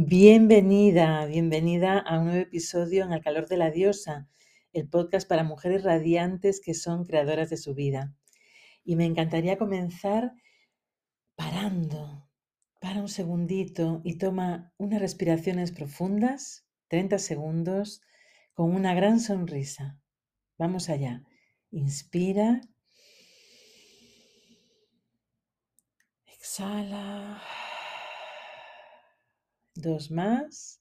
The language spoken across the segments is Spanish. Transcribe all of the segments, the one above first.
Bienvenida, bienvenida a un nuevo episodio en El calor de la diosa, el podcast para mujeres radiantes que son creadoras de su vida. Y me encantaría comenzar parando. Para un segundito y toma unas respiraciones profundas, 30 segundos, con una gran sonrisa. Vamos allá. Inspira. Exhala. Dos más.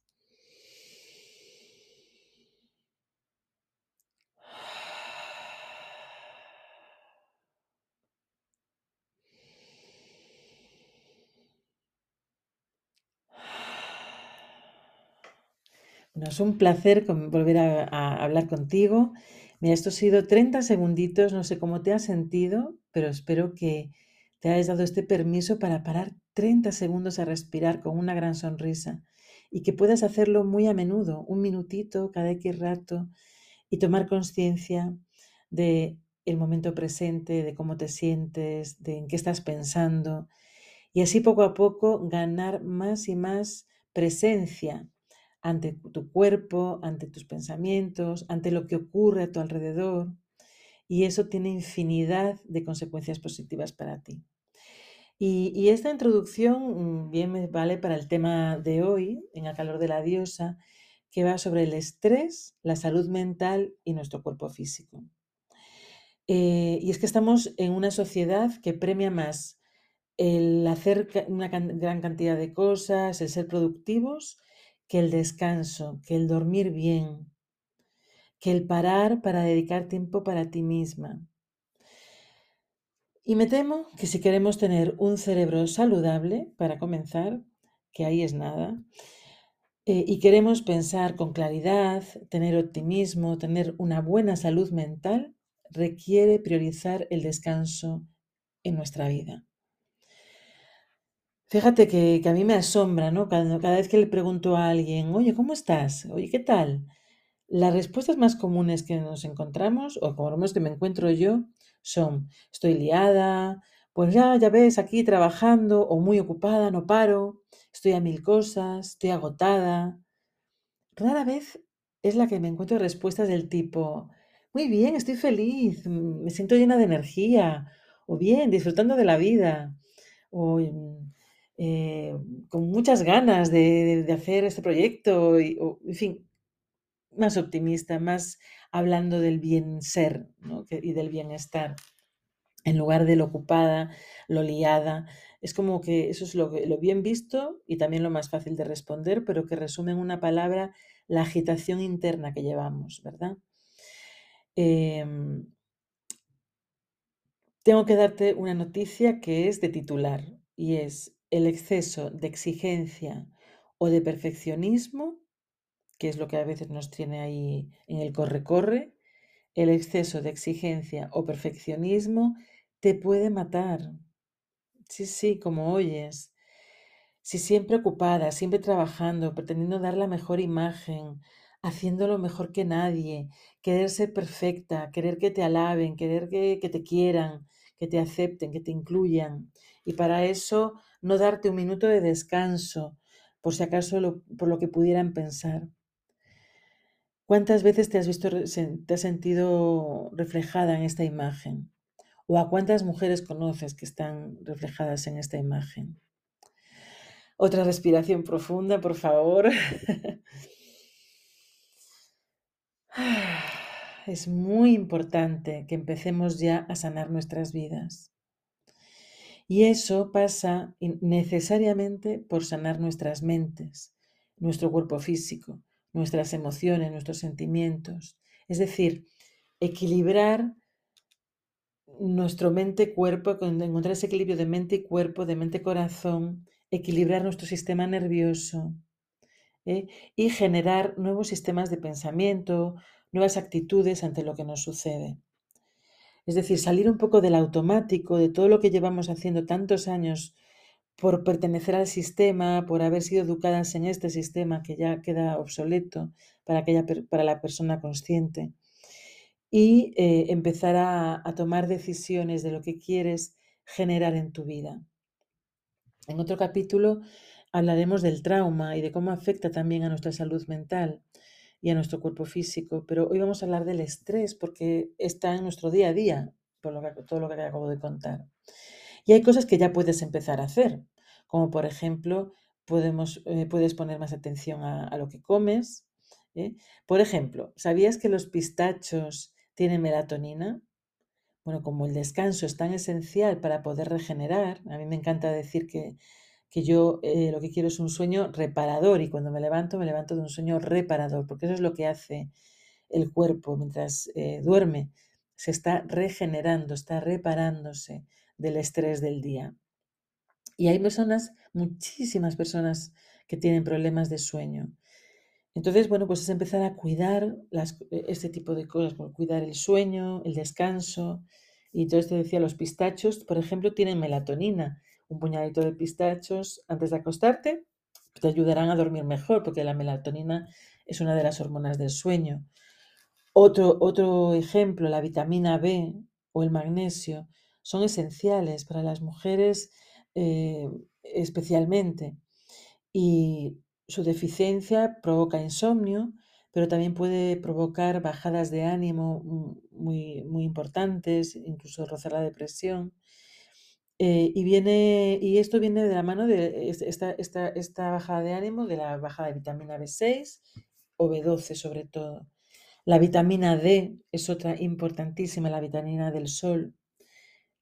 Bueno, es un placer volver a, a, hablar contigo. Mira, esto ha sido 30 segunditos, no sé cómo te has sentido, pero espero que te hayas dado este permiso para parar 30 segundos a respirar con una gran sonrisa y que puedas hacerlo muy a menudo, un minutito cada X rato y tomar conciencia de el momento presente, de cómo te sientes, de en qué estás pensando y así poco a poco ganar más y más presencia ante tu cuerpo, ante tus pensamientos, ante lo que ocurre a tu alrededor y eso tiene infinidad de consecuencias positivas para ti. Y, esta introducción mm, bien me vale para el tema de hoy, en el calor de la diosa, que va sobre el estrés, la salud mental y nuestro cuerpo físico. Eh, y es que estamos en una sociedad que premia más el hacer una gran cantidad de cosas, el ser productivos, que el descanso, que el dormir bien, que el parar para dedicar tiempo para ti misma. Y me temo que si queremos tener un cerebro saludable, para comenzar, que ahí es nada, eh, y queremos pensar con claridad, tener optimismo, tener una buena salud mental, requiere priorizar el descanso en nuestra vida. Fíjate que, a mí me asombra, ¿no? Cada, cada, vez que le pregunto a alguien, oye, ¿cómo estás? Oye, ¿qué tal? Las respuestas más comunes que nos encontramos, o como lo menos que me encuentro yo, son, estoy liada, pues ya, ya ves, aquí trabajando o muy ocupada, no paro, estoy a mil cosas, estoy agotada. Rara vez es la que me encuentro respuestas del tipo, muy bien, estoy feliz, mm, me siento llena de energía, o bien, disfrutando de la vida, o mm, eh, con muchas ganas de, hacer este proyecto, y, en fin, más optimista, más hablando del bien ser y del bienestar, en lugar de lo ocupada, lo liada. Es como que eso es lo, bien visto y también lo más fácil de responder, pero que resume en una palabra la agitación interna que llevamos, ¿verdad? Em, tengo que darte una noticia que es de titular y es el exceso de exigencia o de perfeccionismo que es lo que a veces nos tiene ahí en el corre-corre, el exceso de exigencia o perfeccionismo te puede matar. Sí, sí, como oyes. Si siempre ocupada, siempre trabajando, pretendiendo dar la mejor imagen, haciéndolo mejor que nadie, querer ser perfecta, querer que te alaben, querer que, que te quieran, que te acepten, que te incluyan. Y para eso no darte un minuto de descanso, por si acaso por lo que pudieran pensar. ¿Cuántas veces te has visto, te has sentido reflejada en esta imagen? ¿O a cuántas mujeres conoces que están reflejadas en esta imagen? Otra respiración profunda, por favor. Es muy importante que empecemos ya a sanar nuestras vidas. Y eso pasa necesariamente por sanar nuestras mentes, nuestro cuerpo físico, nuestras emociones, nuestros sentimientos. Es decir, equilibrar nuestro mente-cuerpo, encontrar ese equilibrio de mente y cuerpo, de mente-corazón, equilibrar nuestro sistema nervioso ¿eh? y generar nuevos sistemas de pensamiento, nuevas actitudes ante lo que nos sucede. Es decir, salir un poco del automático, de todo lo que llevamos haciendo tantos años por pertenecer al sistema, por haber sido educadas en este sistema que ya queda obsoleto para, aquella, para la persona consciente, y eh, empezar a, a tomar decisiones de lo que quieres generar en tu vida. En otro capítulo hablaremos del trauma y de cómo afecta también a nuestra salud mental y a nuestro cuerpo físico, pero hoy vamos a hablar del estrés porque está en nuestro día a día, por lo que, todo lo que acabo de contar. Y hay cosas que ya puedes empezar a hacer, como por ejemplo, eh, puedes poner más atención a, lo que comes. ¿eh? Por ejemplo, ¿sabías que los pistachos tienen melatonina? Bueno, como el descanso es tan esencial para poder regenerar, a mí me encanta decir que que yo eh, lo que quiero es un sueño reparador y cuando me levanto me levanto de un sueño reparador, porque eso es lo que hace el cuerpo mientras duerme, se está regenerando, está reparándose del estrés del día. Y hay personas, muchísimas personas que tienen problemas de sueño. Entonces, bueno, pues es empezar a cuidar las, e, este tipo de cosas, cuidar el sueño, el descanso. Y entonces te decía, los pistachos, por ejemplo, tienen melatonina un puñadito de pistachos antes de acostarte, te ayudarán a dormir mejor porque la melatonina es una de las hormonas del sueño. Otro, otro ejemplo, la vitamina B o el magnesio son esenciales para las mujeres eh, especialmente y su deficiencia provoca insomnio, pero también puede provocar bajadas de ánimo muy, muy importantes, incluso rozar la depresión. Eh, y, viene, y esto viene de la mano de esta, esta, esta bajada de ánimo, de la bajada de vitamina B6 o B12 sobre todo. La vitamina D es otra importantísima, la vitamina del sol,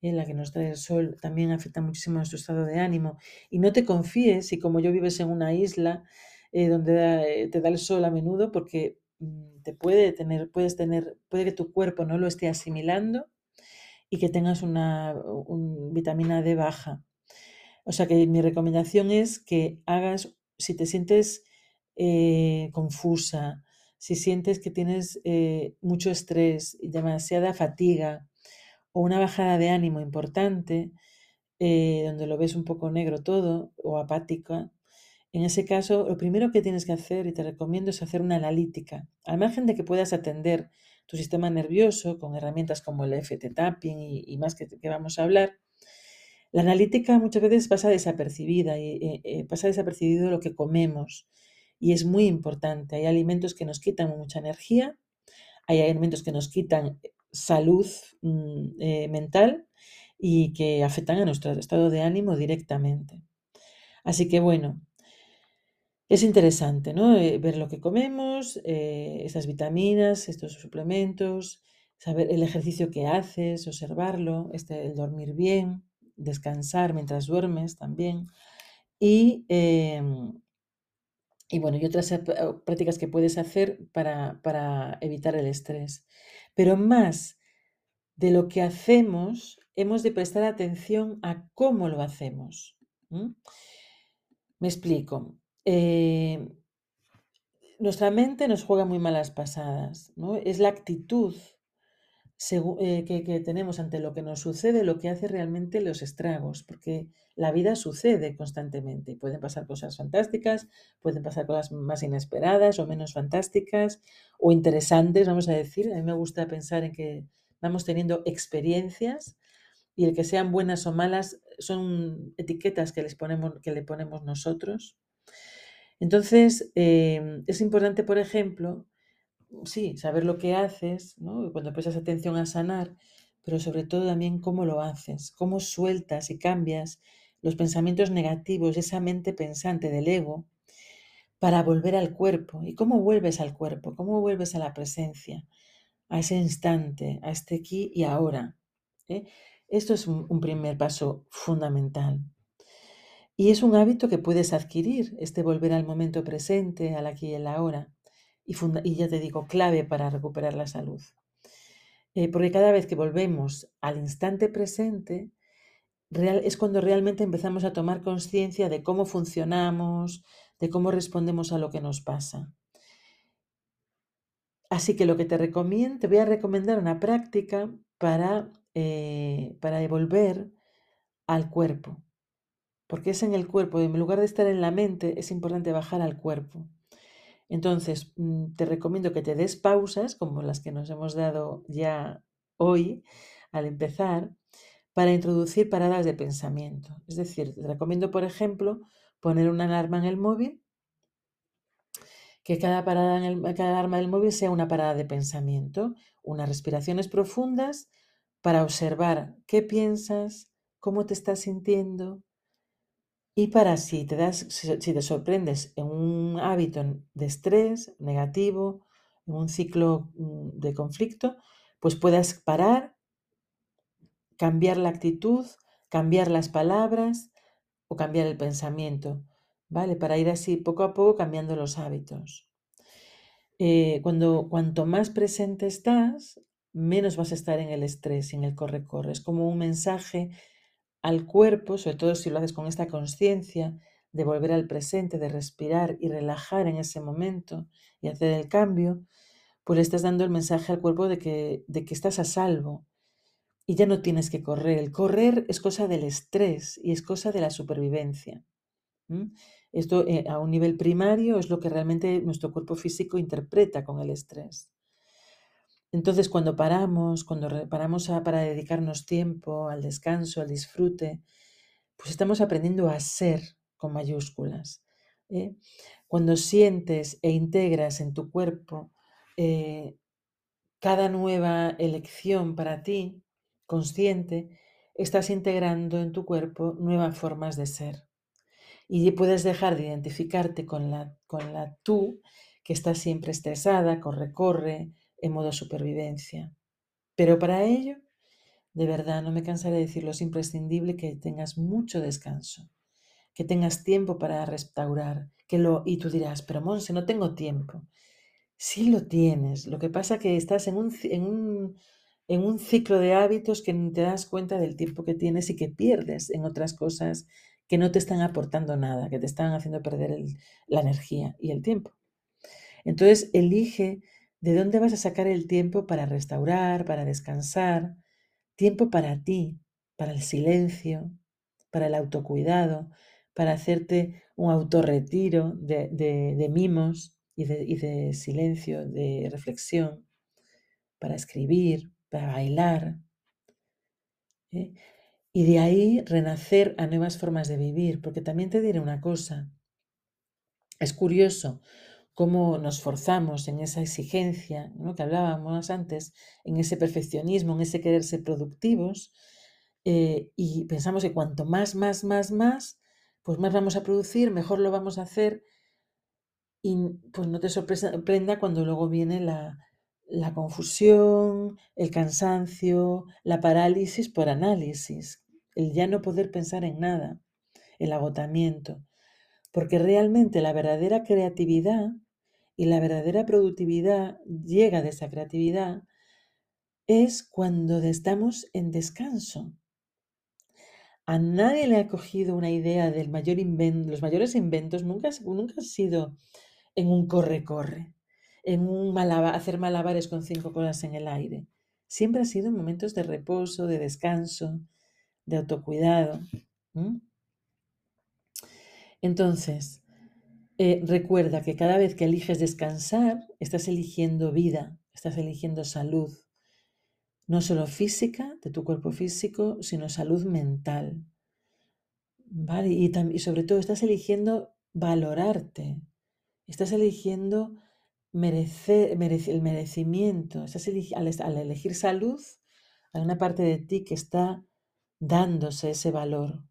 en eh, la que nos trae el sol, también afecta muchísimo a nuestro estado de ánimo. Y no te confíes si como yo vives en una isla eh, donde te da el sol a menudo, porque mm, te puede tener, puedes tener, puede que tu cuerpo no lo esté asimilando y que tengas una vitamina D baja. O sea que mi recomendación es que hagas, si te sientes eh, confusa, si sientes que tienes eh, mucho estrés y demasiada fatiga o una bajada de ánimo importante, eh, donde lo ves un poco negro todo o apática, en ese caso, lo primero que tienes que hacer, y te recomiendo, es hacer una analítica. Al margen de que puedas atender tu sistema nervioso con herramientas como el FT tapping y, más que, vamos a hablar, la analítica muchas veces pasa desapercibida y eh, eh, pasa desapercibido lo que comemos y es muy importante. Hay alimentos que nos quitan mucha energía, hay alimentos que nos quitan salud mm, eh, mental y que afectan a nuestro estado de ánimo directamente. Así que bueno, es interesante, ¿no? Eh, ver lo que comemos, eh, esas vitaminas, estos suplementos, saber el ejercicio que haces, observarlo, este, el dormir bien, descansar mientras duermes también. Y, em, y bueno, otras prácticas que puedes hacer para, para evitar el estrés. Pero más de lo que hacemos, hemos de prestar atención a cómo lo hacemos. Me explico. Eh, nuestra mente nos juega muy malas pasadas, ¿no? Es la actitud eh, que, tenemos ante lo que nos sucede lo que hace realmente los estragos, porque la vida sucede constantemente. Pueden pasar cosas fantásticas, pueden pasar cosas más inesperadas o menos fantásticas o interesantes, vamos a decir. A mí me gusta pensar en que vamos teniendo experiencias y el que sean buenas o malas son etiquetas que, les ponemos, que le ponemos nosotros entonces, em, es importante, por ejemplo, sí, saber lo que haces, cuando prestas atención a sanar, pero sobre todo también cómo lo haces, cómo sueltas y cambias los pensamientos negativos, esa mente pensante del ego, para volver al cuerpo. ¿Y cómo vuelves al cuerpo? ¿Cómo vuelves a la presencia? A ese instante, a este aquí y ahora. ¿eh? Esto es un primer paso fundamental. Y es un hábito que puedes adquirir, este volver al momento presente, al aquí y el ahora. Y, ya te digo, clave para recuperar la salud. Eh, porque cada vez que volvemos al instante presente, real, es cuando realmente empezamos a tomar conciencia de cómo funcionamos, de cómo respondemos a lo que nos pasa. Así que lo que te recomiendo, te voy a recomendar una práctica para, eh, para devolver al cuerpo porque es en el cuerpo, en lugar de estar en la mente, es importante bajar al cuerpo. Entonces, mm, te recomiendo que te des pausas, como las que nos hemos dado ya hoy al empezar, para introducir paradas de pensamiento. Es decir, te recomiendo, por ejemplo, poner una alarma en el móvil, que cada parada en el, cada alarma del móvil sea una parada de pensamiento, unas respiraciones profundas para observar qué piensas, cómo te estás sintiendo, y para si te das, si te sorprendes en un hábito de estrés negativo, en un ciclo mm, de conflicto, pues puedas parar, cambiar la actitud, cambiar las palabras o cambiar el pensamiento, ¿vale? Para ir así poco a poco cambiando los hábitos. Eh, cuando cuanto más presente estás, menos vas a estar en el estrés en el corre-corre. Es como un mensaje al cuerpo, sobre todo si lo haces con esta conciencia de volver al presente, de respirar y relajar en ese momento y hacer el cambio, pues le estás dando el mensaje al cuerpo de que, de que estás a salvo y ya no tienes que correr. El correr es cosa del estrés y es cosa de la supervivencia. Esto eh, a un nivel primario es lo que realmente nuestro cuerpo físico interpreta con el estrés. Entonces, cuando paramos, cuando paramos para dedicarnos tiempo al descanso, al disfrute, pues estamos aprendiendo a ser con mayúsculas. ¿eh? Cuando sientes e integras en tu cuerpo eh, cada nueva elección para ti, consciente, estás integrando en tu cuerpo nuevas formas de ser. Y puedes dejar de identificarte con la, con la tú, que está siempre estresada, corre, corre, en modo supervivencia. Pero para ello, de verdad, no me cansaré de decirlo, es imprescindible que tengas mucho descanso, que tengas tiempo para restaurar, que lo y tú dirás, pero Monse, no tengo tiempo. Sí lo tienes, lo que pasa que estás en un, en un, en un ciclo de hábitos que te das cuenta del tiempo que tienes y que pierdes en otras cosas que no te están aportando nada, que te están haciendo perder la energía y el tiempo. Entonces, elige ¿De dónde vas a sacar el tiempo para restaurar, para descansar? Tiempo para ti, para el silencio, para el autocuidado, para hacerte un autorretiro de, de, mimos y de, silencio, de reflexión, para escribir, para bailar. ¿eh? Y de ahí renacer a nuevas formas de vivir, porque también te diré una cosa. Es curioso cómo nos forzamos en esa exigencia ¿no? que hablábamos antes, en ese perfeccionismo, en ese querer ser productivos, eh, y pensamos que cuanto más, más, más, más, pues más vamos a producir, mejor lo vamos a hacer, y pues no te sorprenda cuando luego viene la, la confusión, el cansancio, la parálisis por análisis, el ya no poder pensar en nada, el agotamiento. Porque realmente la verdadera creatividad y la verdadera productividad llega de esa creatividad es cuando estamos en descanso. A nadie le ha cogido una idea del mayor los mayores inventos nunca, nunca han sido en un corre-corre, en un hacer malabares con cinco cosas en el aire. Siempre ha sido en momentos de reposo, de descanso, de autocuidado. Entonces, eh, recuerda que cada vez que eliges descansar, estás eligiendo vida, estás eligiendo salud, no solo física, de tu cuerpo físico, sino salud mental. ¿Vale? Y, y sobre todo estás eligiendo valorarte, estás eligiendo merecer, el merecimiento, estás al, elegir salud, hay una parte de ti que está dándose ese valor.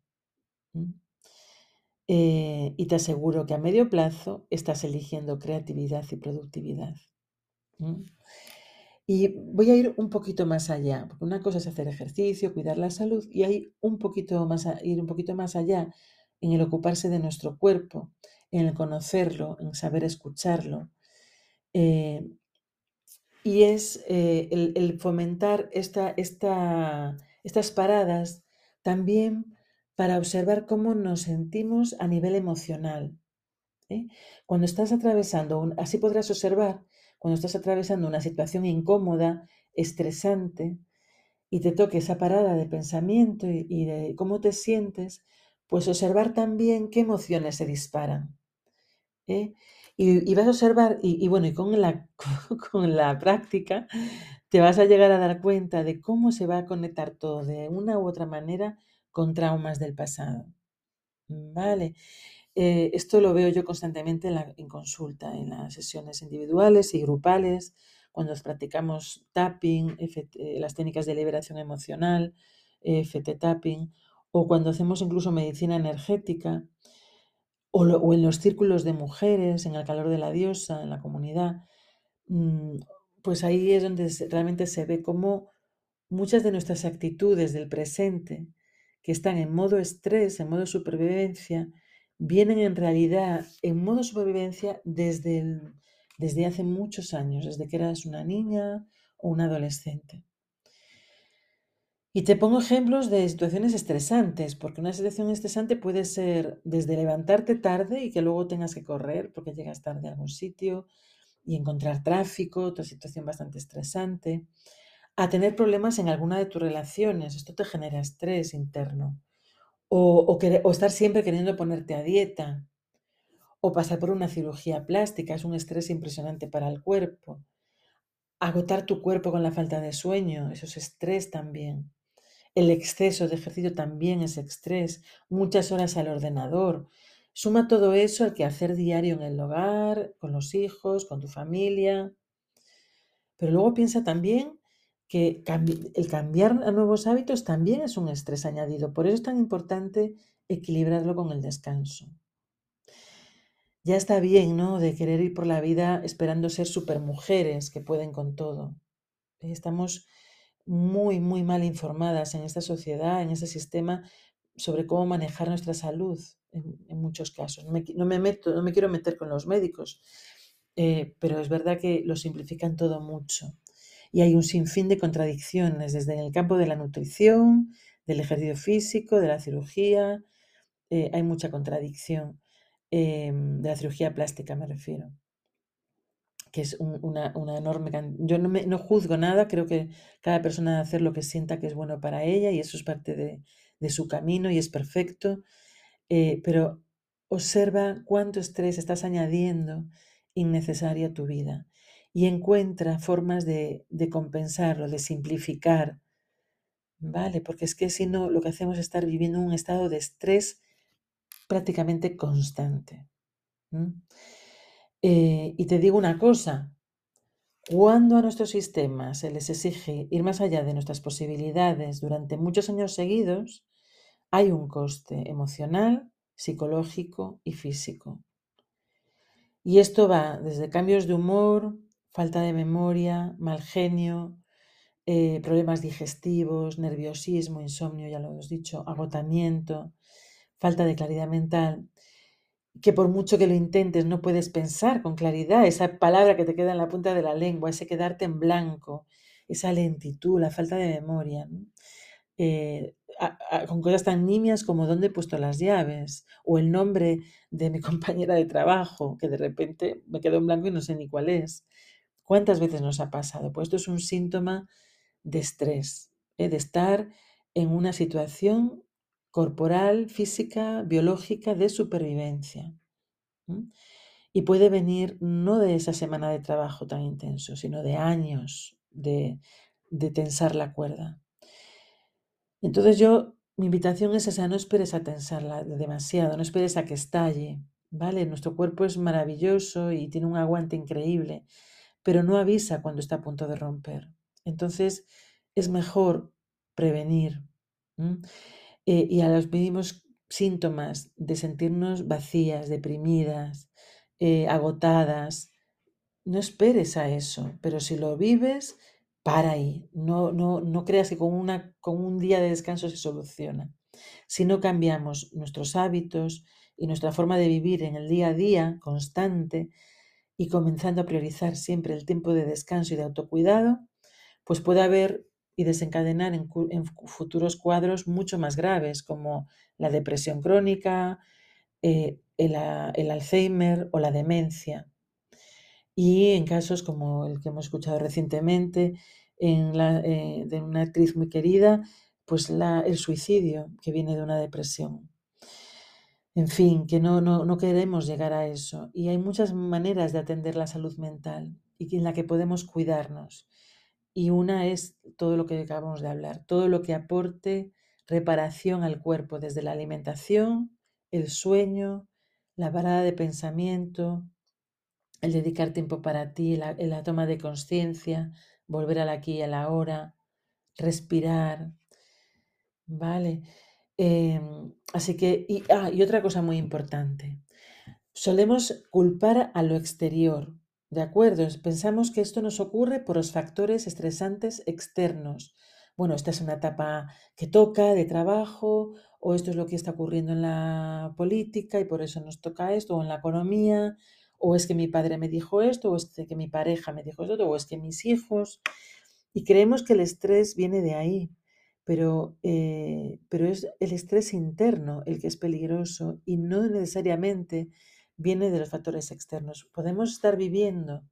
Eh, y te aseguro que a medio plazo estás eligiendo creatividad y productividad. Y voy a ir un poquito más allá, porque una cosa es hacer ejercicio, cuidar la salud, y hay un poquito más ir un poquito más allá en el ocuparse de nuestro cuerpo, en el conocerlo, en saber escucharlo. Eh, y es eh, el, fomentar esta, esta, estas paradas también para observar cómo nos sentimos a nivel emocional. ¿eh? Cuando estás atravesando, así podrás observar, cuando estás atravesando una situación incómoda, estresante, y te toque esa parada de pensamiento y, de cómo te sientes, pues observar también qué emociones se disparan. ¿eh? Y, vas a observar, y, bueno, y con la, con la práctica, te vas a llegar a dar cuenta de cómo se va a conectar todo de una u otra manera con traumas del pasado. ¿Vale? Eh, esto lo veo yo constantemente en, consulta, en las sesiones individuales y grupales, cuando practicamos tapping, eh, las técnicas de liberación emocional, FT tapping, o cuando hacemos incluso medicina energética, o, en los círculos de mujeres, en el calor de la diosa, en la comunidad, mm, pues ahí es donde realmente se ve cómo muchas de nuestras actitudes del presente, que están en modo estrés, en modo supervivencia, vienen en realidad en modo supervivencia desde, desde hace muchos años, desde que eras una niña o un adolescente. Y te pongo ejemplos de situaciones estresantes, porque una situación estresante puede ser desde levantarte tarde y que luego tengas que correr porque llegas tarde a algún sitio y encontrar tráfico, otra situación bastante estresante, a tener problemas en alguna de tus relaciones. Esto te genera estrés interno. O, o, estar siempre queriendo ponerte a dieta. O pasar por una cirugía plástica. Es un estrés impresionante para el cuerpo. Agotar tu cuerpo con la falta de sueño. Eso es estrés también. El exceso de ejercicio también es estrés. Muchas horas al ordenador. Suma todo eso al quehacer diario en el hogar, con los hijos, con tu familia. Pero luego piensa también el cambiar a nuevos hábitos también es un estrés añadido. Por eso es tan importante equilibrarlo con el descanso. Ya está bien, ¿no? De querer ir por la vida esperando ser supermujeres que pueden con todo. Estamos muy, muy mal informadas en esta sociedad, en este sistema, sobre cómo manejar nuestra salud en, muchos casos. No me, meto, no me quiero meter con los médicos, eh, pero es verdad que lo simplifican todo mucho y hay un sinfín de contradicciones, desde el campo de la nutrición, del ejercicio físico, de la cirugía, eh, hay mucha contradicción, em, de la cirugía plástica me refiero, que es una, enorme... Yo no, no, juzgo nada, creo que cada persona debe hacer lo que sienta que es bueno para ella y eso es parte de, su camino y es perfecto, eh, pero observa cuánto estrés estás añadiendo innecesario a tu vida y encuentra formas de, compensarlo, de simplificar, ¿vale? Porque es que si no, lo que hacemos es estar viviendo un estado de estrés prácticamente constante. Eh, y te digo una cosa, cuando a nuestros sistemas se les exige ir más allá de nuestras posibilidades durante muchos años seguidos, hay un coste emocional, psicológico y físico. Y esto va desde cambios de humor, falta de memoria, mal genio, eh, problemas digestivos, nerviosismo, insomnio, ya lo hemos dicho, agotamiento, falta de claridad mental, que por mucho que lo intentes no puedes pensar con claridad, esa palabra que te queda en la punta de la lengua, ese quedarte en blanco, esa lentitud, la falta de memoria. Eh, con cosas tan nimias como dónde he puesto las llaves o el nombre de mi compañera de trabajo, que de repente me quedo en blanco y no sé ni cuál es. ¿Cuántas veces nos ha pasado? Pues esto es un síntoma de estrés, ¿eh? de estar en una situación corporal, física, biológica de supervivencia. Y puede venir no de esa semana de trabajo tan intenso, sino de años de, de tensar la cuerda. Entonces yo, mi invitación es esa, no esperes a tensarla demasiado, no esperes a que estalle, ¿vale? Nuestro cuerpo es maravilloso y tiene un aguante increíble, pero no avisa cuando está a punto de romper. Entonces es mejor prevenir. Eh, y a los mismos síntomas de sentirnos vacías, deprimidas, eh, agotadas, no esperes a eso, pero si lo vives, para ahí. No, no, no creas que con, un día de descanso se soluciona. Si no cambiamos nuestros hábitos y nuestra forma de vivir en el día a día constante, y comenzando a priorizar siempre el tiempo de descanso y de autocuidado, pues puede haber y desencadenar en, futuros cuadros mucho más graves como la depresión crónica, eh, el, Alzheimer o la demencia. Y en casos como el que hemos escuchado recientemente en eh, de una actriz muy querida, pues el suicidio que viene de una depresión. En fin, que no, no, queremos llegar a eso. Y hay muchas maneras de atender la salud mental y en la que podemos cuidarnos. Y una es todo lo que acabamos de hablar, todo lo que aporte reparación al cuerpo, desde la alimentación, el sueño, la parada de pensamiento, el dedicar tiempo para ti, la, la toma de conciencia, volver al aquí y a la hora, respirar, ¿vale? Em, así que, y, ah, y otra cosa muy importante, solemos culpar a lo exterior, ¿de acuerdo? Pensamos que esto nos ocurre por los factores estresantes externos. Bueno, esta es una etapa que toca de trabajo, o esto es lo que está ocurriendo en la política y por eso nos toca esto, o en la economía, o es que mi padre me dijo esto, o es que mi pareja me dijo esto, o es que mis hijos. Y creemos que el estrés viene de ahí, pero, eh, pero es el estrés interno el que es peligroso y no necesariamente viene de los factores externos. Podemos estar viviendo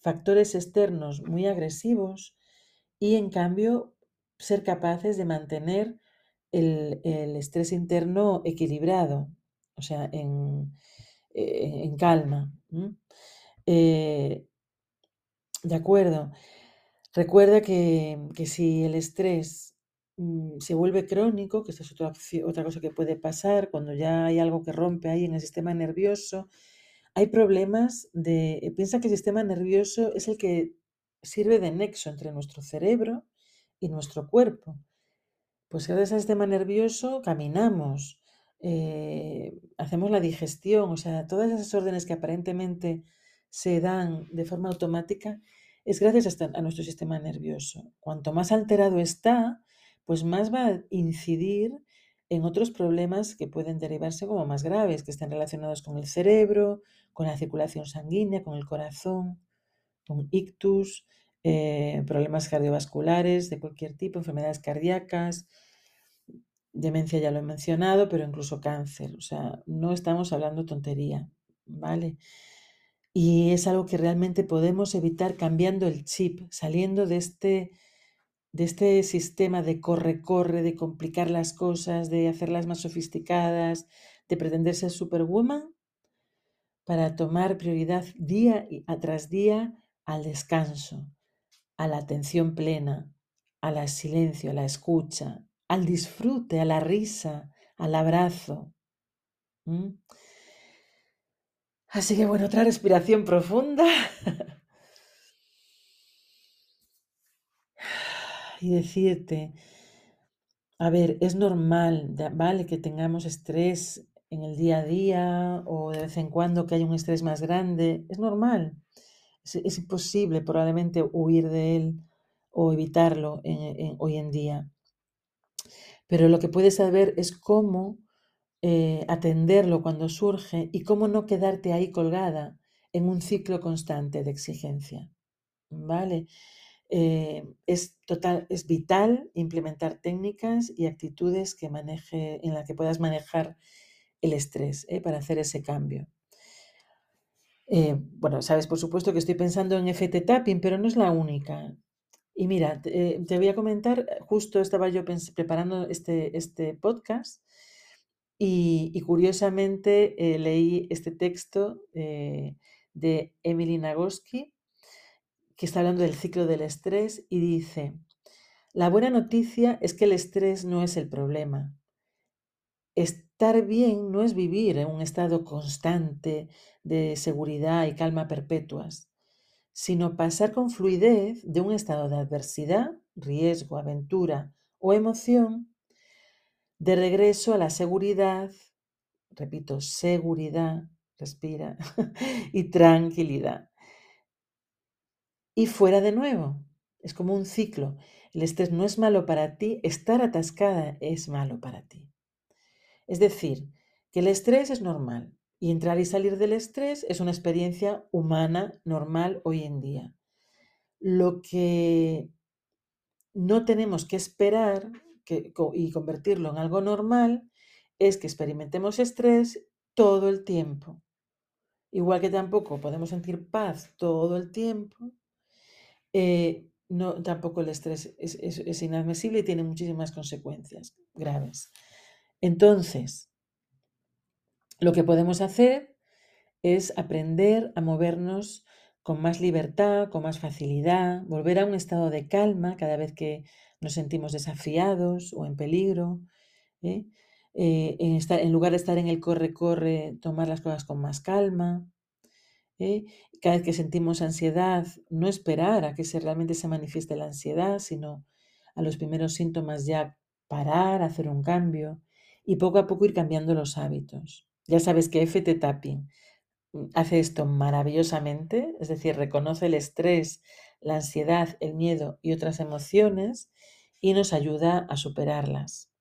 factores externos muy agresivos y en cambio ser capaces de mantener el, estrés interno equilibrado, o sea, en, eh, calma. Eh, de acuerdo. Recuerda que, si el estrés mm, se vuelve crónico, que esta es otra, otra cosa que puede pasar cuando ya hay algo que rompe ahí en el sistema nervioso, hay problemas de... Piensa que el sistema nervioso es el que sirve de nexo entre nuestro cerebro y nuestro cuerpo. Pues gracias al sistema nervioso caminamos, eh, hacemos la digestión, o sea, todas esas órdenes que aparentemente se dan de forma automática es gracias a, nuestro sistema nervioso. Cuanto más alterado está, pues más va a incidir en otros problemas que pueden derivarse como más graves, que están relacionados con el cerebro, con la circulación sanguínea, con el corazón, con ictus, eh, problemas cardiovasculares de cualquier tipo, enfermedades cardíacas, demencia ya lo he mencionado, pero incluso cáncer. O sea, no estamos hablando tontería, ¿vale? Y es algo que realmente podemos evitar cambiando el chip, saliendo de este, de este sistema de corre-corre, de complicar las cosas, de hacerlas más sofisticadas, de pretender ser superwoman, para tomar prioridad día tras día al descanso, a la atención plena, al silencio, a la escucha, al disfrute, a la risa, al abrazo. Así que bueno, otra respiración profunda. y decirte, a ver, es normal, ¿vale? Que tengamos estrés en el día a día o de vez en cuando que haya un estrés más grande. Es normal. Es, imposible probablemente huir de él o evitarlo hoy en día. Pero lo que puedes saber es cómo eh, atenderlo cuando surge y cómo no quedarte ahí colgada en un ciclo constante de exigencia. ¿Vale? Eh, es, total, es vital implementar técnicas y actitudes que maneje, en las que puedas manejar el estrés ¿eh? para hacer ese cambio. bueno, sabes por supuesto que estoy pensando en FT Tapping, pero no es la única. Y mira, te, voy a comentar, justo estaba yo preparando este, este podcast y, curiosamente eh, leí este texto eh, de Emily Nagoski, que está hablando del ciclo del estrés y dice, la buena noticia es que el estrés no es el problema. Estar bien no es vivir en un estado constante de seguridad y calma perpetuas, sino pasar con fluidez de un estado de adversidad, riesgo, aventura o emoción de regreso a la seguridad, repito, seguridad, respira, y tranquilidad. Y fuera de nuevo, es como un ciclo. El estrés no es malo para ti, estar atascada es malo para ti. Es decir, que el estrés es normal y entrar y salir del estrés es una experiencia humana normal hoy en día. Lo que no tenemos que esperar y convertirlo en algo normal es que experimentemos estrés todo el tiempo. Igual que tampoco podemos sentir paz todo el tiempo, eh, no, tampoco el estrés es, inadmisible y tiene muchísimas consecuencias graves. Entonces, lo que podemos hacer es aprender a movernos con más libertad, con más facilidad, volver a un estado de calma cada vez que nos sentimos desafiados o en peligro. ¿eh? eh, en, en, lugar de estar en el corre-corre, tomar las cosas con más calma. ¿Eh? Cada vez que sentimos ansiedad, no esperar a que se, realmente se manifieste la ansiedad, sino a los primeros síntomas ya parar, hacer un cambio y poco a poco ir cambiando los hábitos. Ya sabes que FT Tapping mm, hace esto maravillosamente, es decir, reconoce el estrés, la ansiedad, el miedo y otras emociones y nos ayuda a superarlas.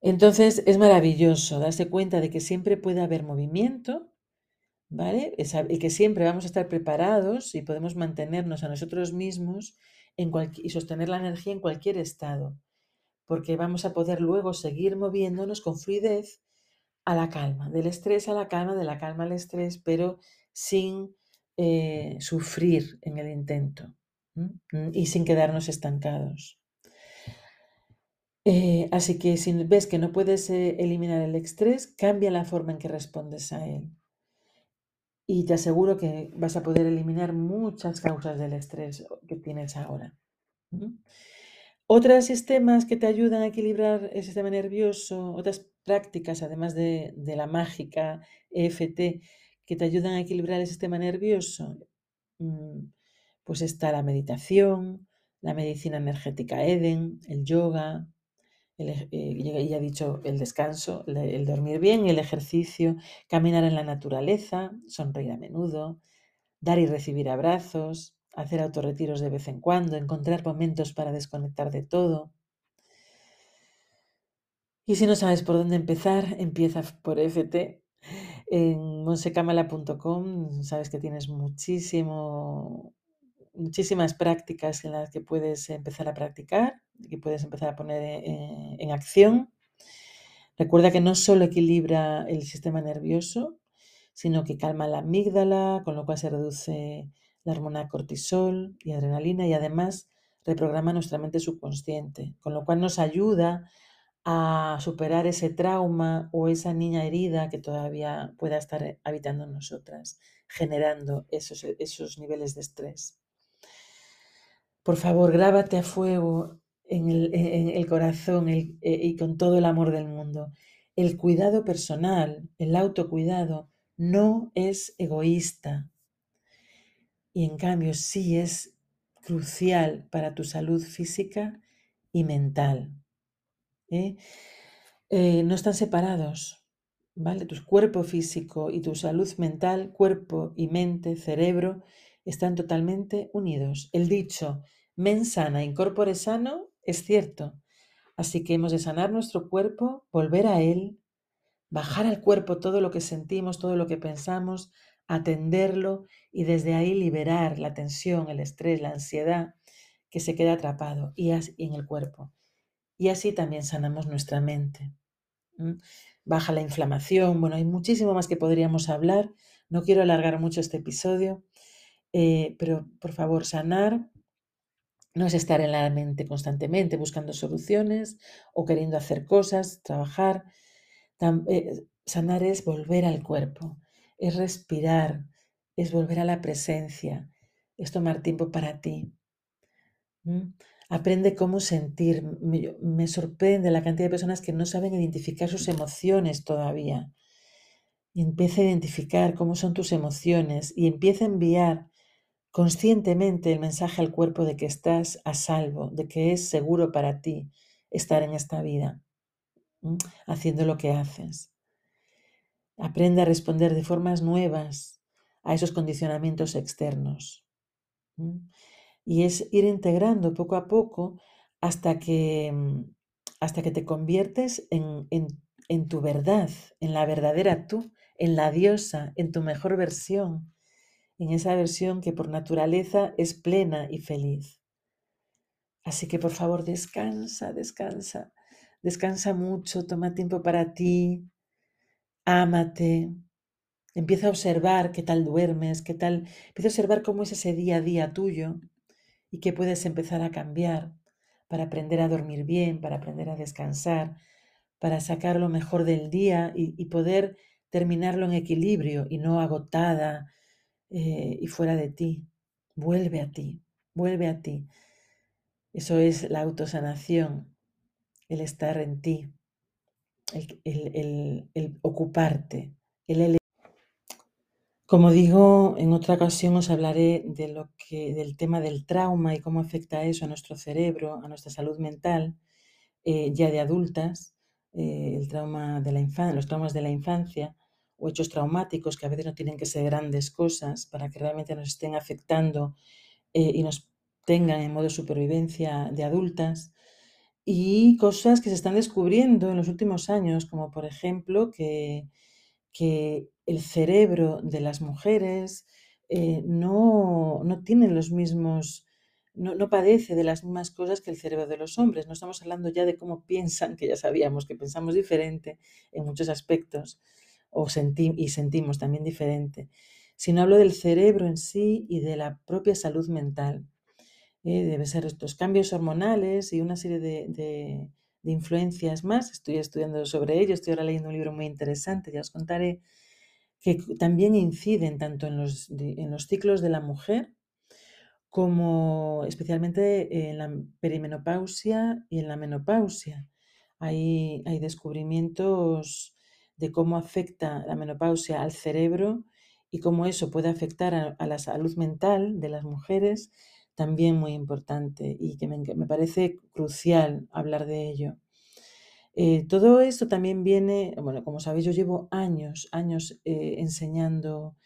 Entonces es maravilloso darse cuenta de que siempre puede haber movimiento, ¿vale? Y que siempre vamos a estar preparados y podemos mantenernos a nosotros mismos y sostener la energía en cualquier estado, porque vamos a poder luego seguir moviéndonos con fluidez a la calma, del estrés a la calma, de la calma al estrés, pero sin eh, sufrir en el intento y sin quedarnos estancados. Eh, así que si ves que no puedes eh, eliminar el estrés, cambia la forma en que respondes a él. Y te aseguro que vas a poder eliminar muchas causas del estrés que tienes ahora. Otros sistemas que te ayudan a equilibrar el sistema nervioso, otras prácticas, además de, de la mágica EFT, que te ayudan a equilibrar el sistema nervioso, mm, pues está la meditación, la medicina energética Eden, el yoga, eh, ya he dicho el descanso, el dormir bien, el ejercicio, caminar en la naturaleza, sonreír a menudo, dar y recibir abrazos, hacer autorretiros de vez en cuando, encontrar momentos para desconectar de todo. Y si no sabes por dónde empezar, empieza por FT. En monsecamala.com sabes que tienes muchísimo muchísimas prácticas en las que puedes empezar a practicar, que puedes empezar a poner eh, en, acción. Recuerda que no solo equilibra el sistema nervioso, sino que calma la amígdala, con lo cual se reduce la hormona cortisol y adrenalina y además reprograma nuestra mente subconsciente, con lo cual nos ayuda a superar ese trauma o esa niña herida que todavía pueda estar habitando en nosotras, generando esos, esos niveles de estrés. Por favor, grábate a fuego en el, corazón eh, y con todo el amor del mundo. El cuidado personal, el autocuidado, no es egoísta y en cambio sí es crucial para tu salud física y mental. ¿eh? Eh, no están separados, ¿vale? Tu cuerpo físico y tu salud mental, cuerpo y mente, cerebro, están totalmente unidos. El dicho, men sana, incorpore sano, es cierto. Así que hemos de sanar nuestro cuerpo, volver a él, bajar al cuerpo todo lo que sentimos, todo lo que pensamos, atenderlo y desde ahí liberar la tensión, el estrés, la ansiedad que se queda atrapado y en el cuerpo. Y así también sanamos nuestra mente. Baja la inflamación. Bueno, hay muchísimo más que podríamos hablar. No quiero alargar mucho este episodio, eh, pero por favor, sanar no es estar en la mente constantemente buscando soluciones o queriendo hacer cosas, trabajar. Eh, sanar es volver al cuerpo, es respirar, es volver a la presencia, es tomar tiempo para ti. Aprende cómo sentir. Me, sorprende la cantidad de personas que no saben identificar sus emociones todavía. Empieza a identificar cómo son tus emociones y empieza a enviar conscientemente el mensaje al cuerpo de que estás a salvo, de que es seguro para ti estar en esta vida, haciendo lo que haces. Aprende a responder de formas nuevas a esos condicionamientos externos. Y es ir integrando poco a poco hasta que, mm, hasta que te conviertes en, en tu verdad, en la verdadera tú, en la diosa, en tu mejor versión, en esa versión que por naturaleza es plena y feliz. Así que por favor descansa, descansa, descansa mucho, toma tiempo para ti, ámate, empieza a observar qué tal duermes, qué tal, empieza a observar cómo es ese día a día tuyo y qué puedes empezar a cambiar para aprender a dormir bien, para aprender a descansar, para sacar lo mejor del día y, y poder terminarlo en equilibrio y no agotada, eh, y fuera de ti. Vuelve a ti, vuelve a ti. Eso es la autosanación. el estar en ti, el, ocuparte, el como digo, en otra ocasión os hablaré de lo que, del tema del trauma y cómo afecta eso a nuestro cerebro, a nuestra salud mental, eh, ya de adultas, eh, el trauma de la infancia, los traumas de la infancia o hechos traumáticos que a veces no tienen que ser grandes cosas para que realmente nos estén afectando eh, y nos tengan en modo supervivencia de adultas y cosas que se están descubriendo en los últimos años, como por ejemplo que que el cerebro de las mujeres eh, no, no, tiene los mismos, no, no, padece de las mismas cosas que el cerebro de los hombres. No estamos hablando ya de cómo piensan, que ya sabíamos que pensamos diferente en muchos aspectos o y sentimos también diferente, sino hablo del cerebro en sí y de la propia salud mental. Eh, debe ser estos cambios hormonales y una serie de de influencias más. Estoy estudiando sobre ello, estoy ahora leyendo un libro muy interesante, ya os contaré, que también inciden tanto en los, en los ciclos de la mujer como especialmente en la perimenopausia y en la menopausia. Hay, hay descubrimientos de cómo afecta la menopausia al cerebro y cómo eso puede afectar a, la salud mental de las mujeres también muy importante y que me, parece crucial hablar de ello. Eh, todo esto también viene, bueno, como sabéis, yo llevo años, años eh, enseñando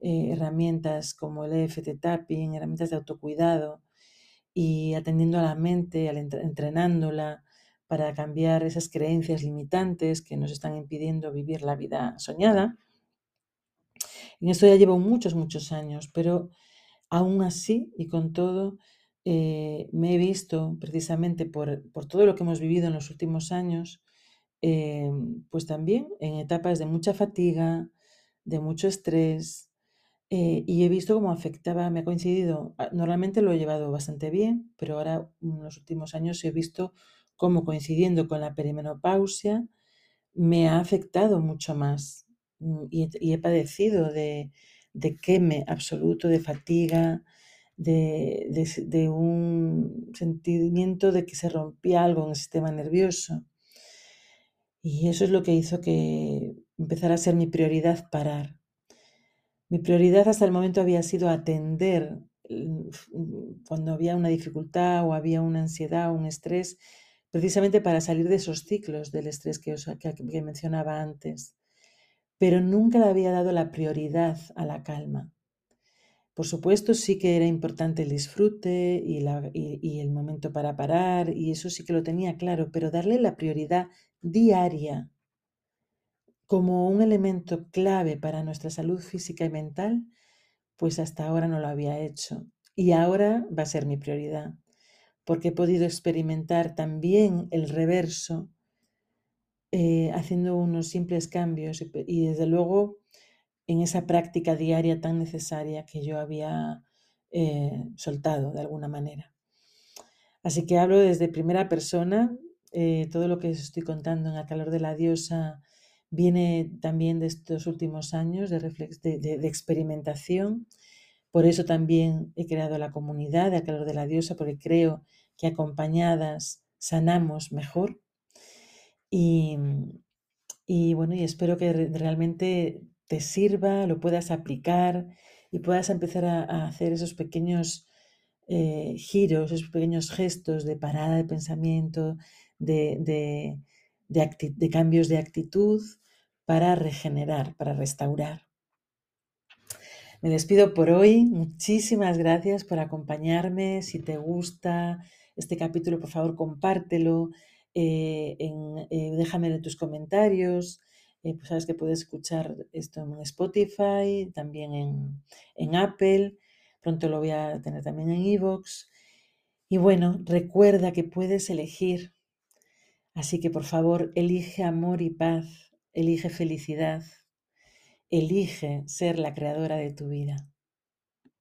eh, herramientas como el EFT Tapping, herramientas de autocuidado y atendiendo a la mente, entrenándola para cambiar esas creencias limitantes que nos están impidiendo vivir la vida soñada. En esto ya llevo muchos, muchos años, pero Aún así y con todo, eh, me he visto precisamente por, todo lo que hemos vivido en los últimos años, eh, pues también en etapas de mucha fatiga, de mucho estrés, eh, y he visto cómo afectaba, me ha coincidido, ah, normalmente lo he llevado bastante bien, pero ahora en los últimos años he visto cómo coincidiendo con la perimenopausia me ha afectado mucho más mm, y he padecido de, de queme absoluto, de fatiga, de, un sentimiento de que se rompía algo en el sistema nervioso. Y eso es lo que hizo que empezara a ser mi prioridad parar. Mi prioridad hasta el momento había sido atender mm, cuando había una dificultad o había una ansiedad o un estrés, precisamente para salir de esos ciclos del estrés que, que mencionaba antes pero nunca le había dado la prioridad a la calma. Por supuesto, sí que era importante el disfrute y, el momento para parar, y eso sí que lo tenía claro, pero darle la prioridad diaria como un elemento clave para nuestra salud física y mental, pues hasta ahora no lo había hecho. Y ahora va a ser mi prioridad, porque he podido experimentar también el reverso eh, haciendo unos simples cambios y, desde luego en esa práctica diaria tan necesaria que yo había eh, soltado de alguna manera. Así que hablo desde primera persona, eh, todo lo que os estoy contando en el calor de la diosa viene también de estos últimos años de, de, experimentación. Por eso también he creado la comunidad de calor de la diosa, porque creo que acompañadas sanamos mejor. Y, bueno, y espero que realmente te sirva, lo puedas aplicar y puedas empezar a, hacer esos pequeños eh, giros, esos pequeños gestos de parada de pensamiento, de, de cambios de actitud para regenerar, para restaurar. Me despido por hoy. Muchísimas gracias por acompañarme. Si te gusta este capítulo, por favor, compártelo eh, en, eh, déjame en tus comentarios. Eh, pues sabes que puedes escuchar esto en Spotify, también en, en Apple. Pronto lo voy a tener también en Evox. Y bueno, recuerda que puedes elegir. Así que por favor, elige amor y paz, elige felicidad, elige ser la creadora de tu vida.